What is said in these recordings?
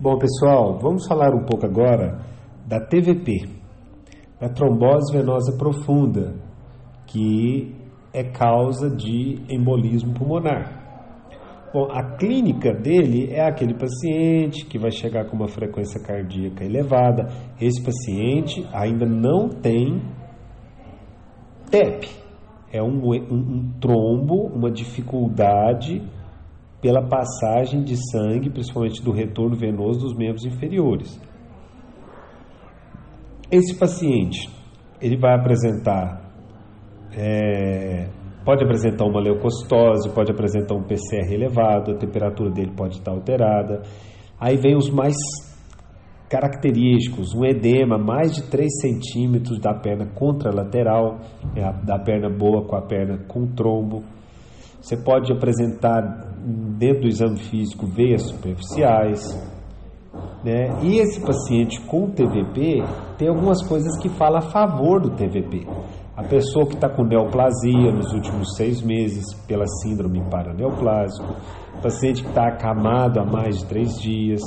Bom, pessoal, vamos falar um pouco agora da TVP, a trombose venosa profunda, que é causa de embolismo pulmonar. Bom, a clínica dele é aquele paciente que vai chegar com uma frequência cardíaca elevada. Esse paciente ainda não tem TEP, é um, um, um trombo, uma dificuldade pela passagem de sangue, principalmente do retorno venoso dos membros inferiores. Esse paciente, ele vai apresentar, é, pode apresentar uma leucocitose, pode apresentar um PCR elevado, a temperatura dele pode estar alterada. Aí vem os mais característicos, um edema mais de 3 centímetros da perna contralateral, é da perna boa com a perna com trombo. Você pode apresentar dentro do exame físico veias superficiais. Né? E esse paciente com TVP tem algumas coisas que falam a favor do TVP. A pessoa que está com neoplasia nos últimos seis meses pela síndrome paraneoplásico, paciente que está acamado há mais de três dias,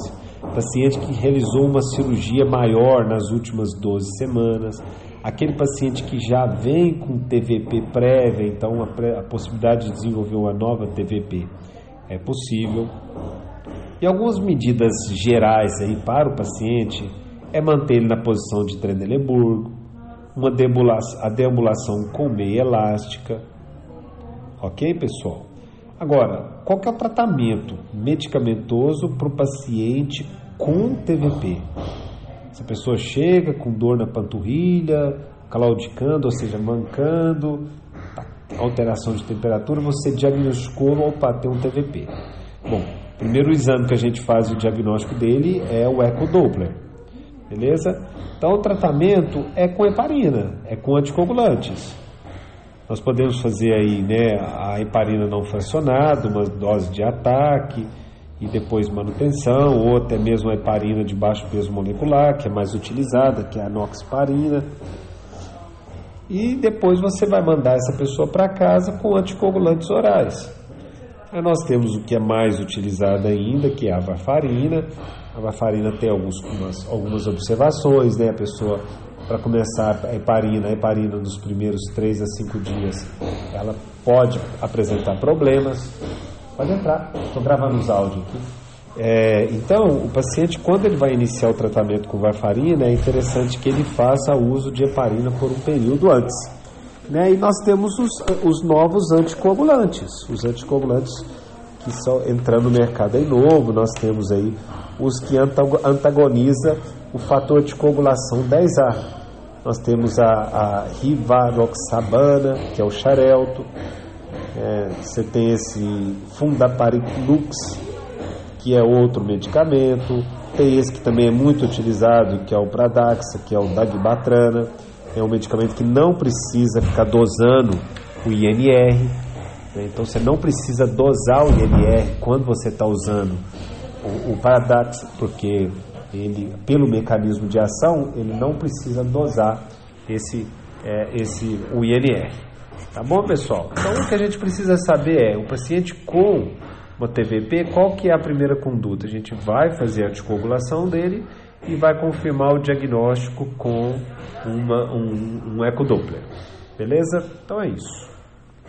paciente que realizou uma cirurgia maior nas últimas 12 semanas, aquele paciente que já vem com TVP prévia, então a, a possibilidade de desenvolver uma nova TVP é possível. E algumas medidas gerais aí para o paciente é manter ele na posição de Trendelenburg, uma deambulação, a deambulação com meia elástica. Ok, pessoal? Agora, qual que é o tratamento medicamentoso para o paciente com TVP? Essa pessoa chega com dor na panturrilha, claudicando, ou seja, mancando, alteração de temperatura, você diagnosticou, opa, tem um TVP. Bom, primeiro exame que a gente faz o diagnóstico dele é o ecodoppler, beleza? Então o tratamento é com heparina, é com anticoagulantes. Nós podemos fazer aí, né, a heparina não fracionada, uma dose de ataque e depois manutenção, ou até mesmo a heparina de baixo peso molecular, que é mais utilizada, que é a noxparina e depois você vai mandar essa pessoa para casa com anticoagulantes orais. Aí nós temos o que é mais utilizado ainda, que é a varfarina. A varfarina tem algumas, algumas observações, né? A pessoa, para começar a heparina, a heparina nos primeiros 3 a 5 dias, ela pode apresentar problemas. Pode entrar, estou gravando os áudios aqui. É, então, o paciente, quando ele vai iniciar o tratamento com varfarina, é interessante que ele faça uso de heparina por um período antes. Né? E nós temos os, os novos anticoagulantes, os anticoagulantes que estão entrando no mercado aí novo, nós temos aí os que antagoniza o fator de coagulação 10A. Nós temos a, a rivaroxabana, que é o xarelto, é, você tem esse fundaparinux, que é outro medicamento. Tem esse que também é muito utilizado, que é o Pradaxa, que é o Dagbatrana. É um medicamento que não precisa ficar dosando o INR. Né? Então você não precisa dosar o INR quando você está usando o, o Pradaxa, porque ele, pelo mecanismo de ação, ele não precisa dosar esse, é, esse o INR. Tá bom, pessoal? Então o que a gente precisa saber é o paciente com uma TVP, qual que é a primeira conduta? A gente vai fazer a anticoagulação dele e vai confirmar o diagnóstico com uma, um, um ecodoppler. Beleza? Então é isso.